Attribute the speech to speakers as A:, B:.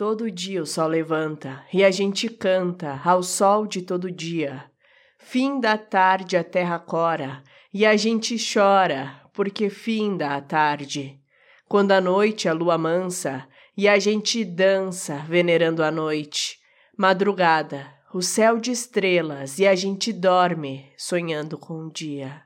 A: Todo dia o sol levanta e a gente canta ao sol de todo dia. Fim da tarde a terra cora e a gente chora porque finda a tarde. Quando a noite a lua mansa e a gente dança venerando a noite. Madrugada, o céu de estrelas e a gente dorme sonhando com o dia.